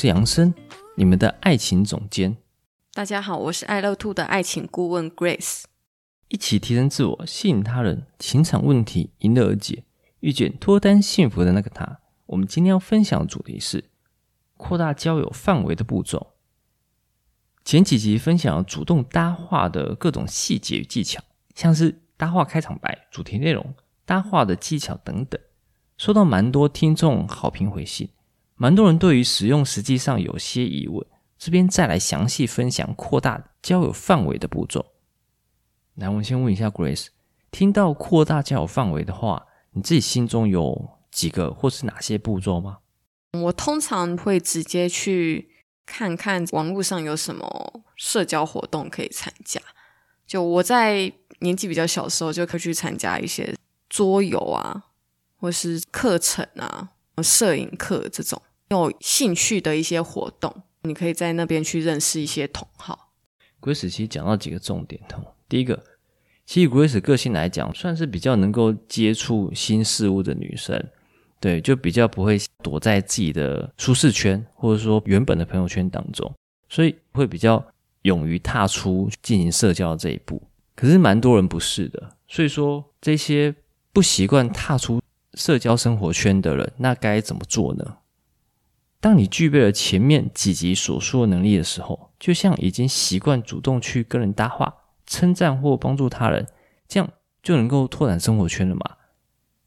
是杨森，你们的爱情总监。大家好，我是爱乐 Two 的爱情顾问 Grace。一起提升自我，吸引他人，情场问题迎刃而解，遇见脱单幸福的那个他。我们今天要分享的主题是扩大交友范围的步骤。前几集分享了主动搭话的各种细节与技巧，像是搭话开场白、主题内容、搭话的技巧等等，收到蛮多听众好评回信。蛮多人对于使用实际上有些疑问，这边再来详细分享扩大交友范围的步骤。来，我们先问一下 Grace，听到扩大交友范围的话，你自己心中有几个或是哪些步骤吗？我通常会直接去看看网络上有什么社交活动可以参加。就我在年纪比较小的时候，就可以去参加一些桌游啊，或是课程啊，摄影课这种。有兴趣的一些活动，你可以在那边去认识一些同好。Grace 其实讲到几个重点哦。第一个，其实 Grace 个性来讲，算是比较能够接触新事物的女生，对，就比较不会躲在自己的舒适圈，或者说原本的朋友圈当中，所以会比较勇于踏出进行社交的这一步。可是蛮多人不是的，所以说这些不习惯踏出社交生活圈的人，那该怎么做呢？当你具备了前面几集所说的能力的时候，就像已经习惯主动去跟人搭话、称赞或帮助他人，这样就能够拓展生活圈了吗？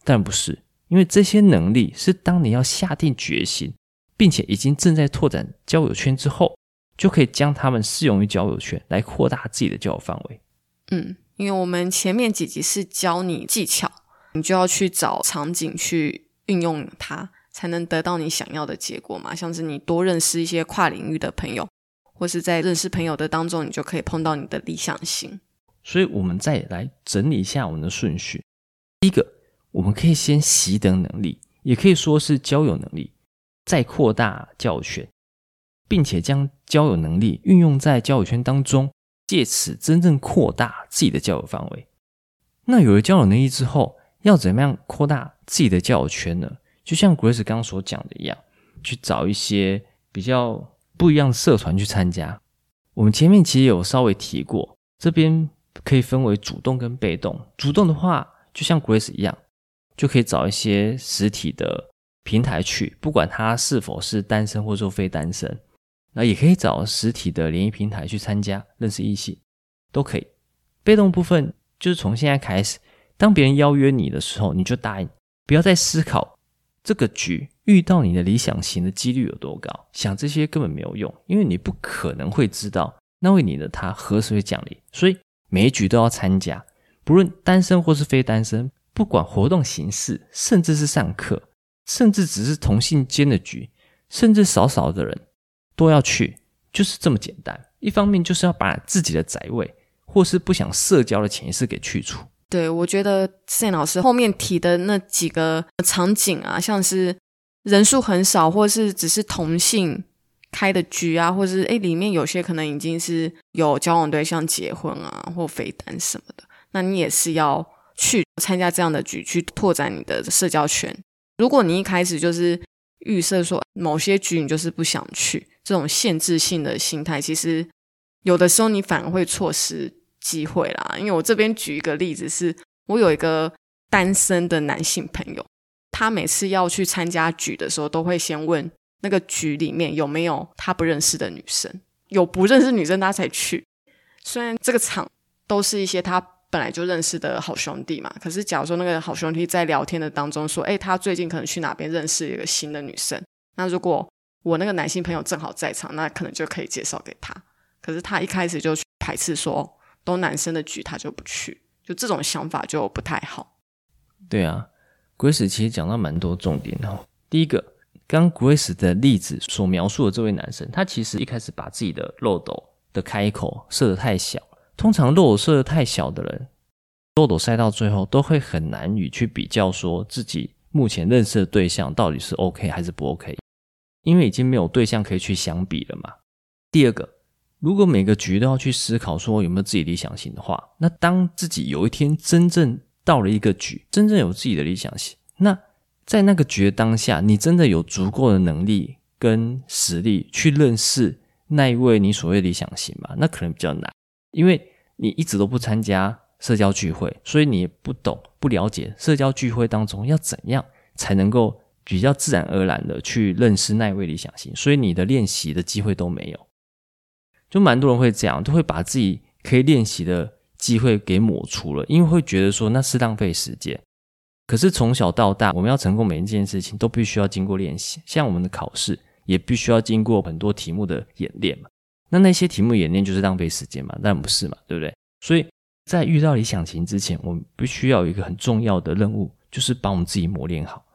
当然不是，因为这些能力是当你要下定决心，并且已经正在拓展交友圈之后，就可以将它们适用于交友圈来扩大自己的交友范围。嗯，因为我们前面几集是教你技巧，你就要去找场景去运用它。才能得到你想要的结果嘛？像是你多认识一些跨领域的朋友，或是在认识朋友的当中，你就可以碰到你的理想型。所以，我们再来整理一下我们的顺序。第一个，我们可以先习得能力，也可以说是交友能力，再扩大交友圈，并且将交友能力运用在交友圈当中，借此真正扩大自己的交友范围。那有了交友能力之后，要怎么样扩大自己的交友圈呢？就像 Grace 刚刚所讲的一样，去找一些比较不一样的社团去参加。我们前面其实有稍微提过，这边可以分为主动跟被动。主动的话，就像 Grace 一样，就可以找一些实体的平台去，不管他是否是单身或者说非单身，那也可以找实体的联谊平台去参加，认识异性都可以。被动部分就是从现在开始，当别人邀约你的时候，你就答应，不要再思考。这个局遇到你的理想型的几率有多高？想这些根本没有用，因为你不可能会知道那位你的他何时会降临。所以每一局都要参加，不论单身或是非单身，不管活动形式，甚至是上课，甚至只是同性间的局，甚至少少的人都要去，就是这么简单。一方面就是要把自己的宅位或是不想社交的潜意识给去除。对，我觉得谢老师后面提的那几个场景啊，像是人数很少，或是只是同性开的局啊，或是诶里面有些可能已经是有交往对象、结婚啊，或非单什么的，那你也是要去参加这样的局，去拓展你的社交圈。如果你一开始就是预设说某些局你就是不想去，这种限制性的心态，其实有的时候你反而会错失。机会啦，因为我这边举一个例子是，我有一个单身的男性朋友，他每次要去参加局的时候，都会先问那个局里面有没有他不认识的女生，有不认识女生他才去。虽然这个场都是一些他本来就认识的好兄弟嘛，可是假如说那个好兄弟在聊天的当中说，诶，他最近可能去哪边认识一个新的女生，那如果我那个男性朋友正好在场，那可能就可以介绍给他。可是他一开始就排斥说。都男生的局，他就不去，就这种想法就不太好。对啊，Grace 其实讲到蛮多重点哦。第一个，刚 Grace 的例子所描述的这位男生，他其实一开始把自己的漏斗的开口设得太小。通常漏斗设得太小的人，漏斗塞到最后都会很难以去比较说自己目前认识的对象到底是 OK 还是不 OK，因为已经没有对象可以去相比了嘛。第二个，如果每个局都要去思考说有没有自己理想型的话，那当自己有一天真正到了一个局，真正有自己的理想型，那在那个局的当下，你真的有足够的能力跟实力去认识那一位你所谓理想型吗？那可能比较难，因为你一直都不参加社交聚会，所以你也不懂、不了解社交聚会当中要怎样才能够比较自然而然的去认识那一位理想型，所以你的练习的机会都没有。就蛮多人会这样，都会把自己可以练习的机会给抹除了，因为会觉得说那是浪费时间。可是从小到大，我们要成功每一件事情都必须要经过练习，像我们的考试也必须要经过很多题目的演练嘛。那那些题目演练就是浪费时间嘛？当然不是嘛，对不对？所以在遇到理想型之前，我们必须要有一个很重要的任务，就是把我们自己磨练好。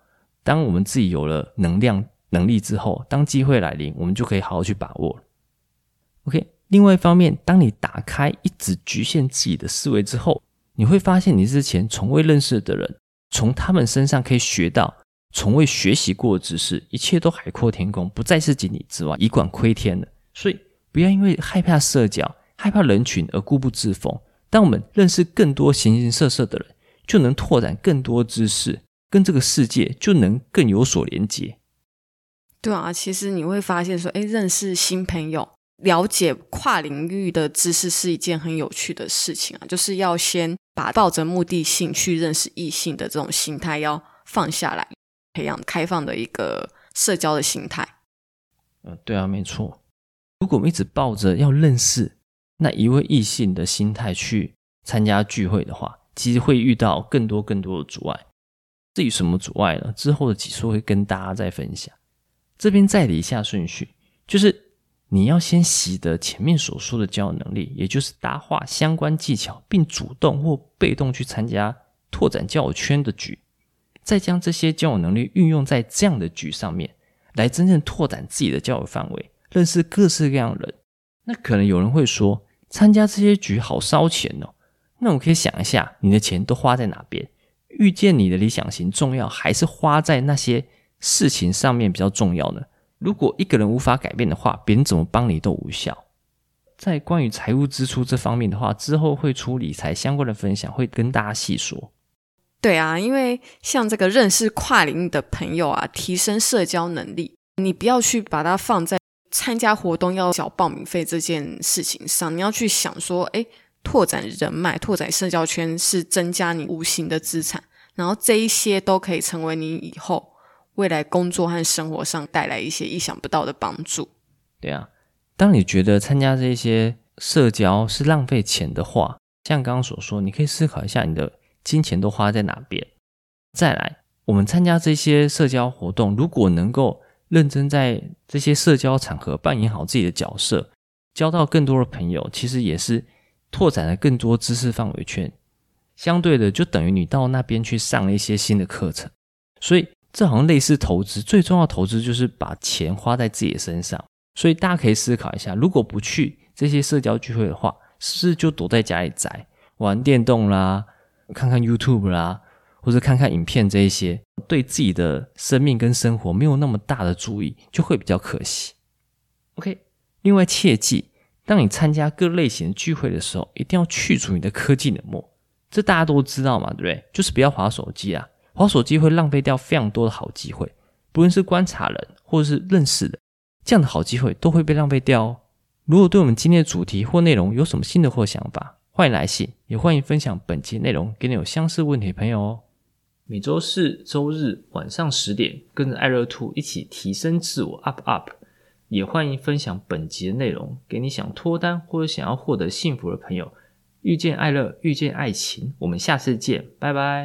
当我们自己有了能量、能力之后，当机会来临，我们就可以好好去把握了。OK，另外一方面，当你打开一直局限自己的思维之后，你会发现你之前从未认识的人，从他们身上可以学到从未学习过的知识，一切都海阔天空，不再是井底之蛙，以管窥天了。所以，不要因为害怕社交、害怕人群而固步自封。当我们认识更多形形色色的人，就能拓展更多知识，跟这个世界就能更有所连接。对啊，其实你会发现说，诶，认识新朋友。了解跨领域的知识是一件很有趣的事情啊，就是要先把抱着目的性去认识异性的这种心态要放下来，培养开放的一个社交的心态。嗯，对啊，没错。如果我们一直抱着要认识那一位异性的心态去参加聚会的话，其实会遇到更多更多的阻碍。至于什么阻碍呢？之后的集数会跟大家再分享。这边再理一下顺序，就是。你要先习得前面所说的交友能力，也就是搭话相关技巧，并主动或被动去参加拓展交友圈的局，再将这些交友能力运用在这样的局上面，来真正拓展自己的交友范围，认识各式各样的人。那可能有人会说，参加这些局好烧钱哦。那我可以想一下，你的钱都花在哪边？遇见你的理想型重要，还是花在那些事情上面比较重要呢？如果一个人无法改变的话，别人怎么帮你都无效。在关于财务支出这方面的话，之后会出理财相关的分享，会跟大家细说。对啊，因为像这个认识跨领域的朋友啊，提升社交能力，你不要去把它放在参加活动要缴报名费这件事情上，你要去想说，哎，拓展人脉、拓展社交圈是增加你无形的资产，然后这一些都可以成为你以后。未来工作和生活上带来一些意想不到的帮助。对啊，当你觉得参加这些社交是浪费钱的话，像刚刚所说，你可以思考一下你的金钱都花在哪边。再来，我们参加这些社交活动，如果能够认真在这些社交场合扮演好自己的角色，交到更多的朋友，其实也是拓展了更多知识范围圈。相对的，就等于你到那边去上了一些新的课程，所以。这好像类似投资，最重要投资就是把钱花在自己的身上。所以大家可以思考一下，如果不去这些社交聚会的话，是不是就躲在家里宅，玩电动啦，看看 YouTube 啦，或者看看影片这一些，对自己的生命跟生活没有那么大的注意，就会比较可惜。OK，另外切记，当你参加各类型的聚会的时候，一定要去除你的科技冷漠。这大家都知道嘛，对不对？就是不要滑手机啊。滑手机会浪费掉非常多的好机会，不论是观察人或者是认识人，这样的好机会都会被浪费掉哦。如果对我们今天的主题或内容有什么新的或想法，欢迎来信，也欢迎分享本集内容给你有相似问题的朋友哦。每周四、周日晚上十点，跟着爱乐兔一起提升自我，up up。也欢迎分享本集的内容给你想脱单或者想要获得幸福的朋友。遇见爱乐，遇见爱情，我们下次见，拜拜。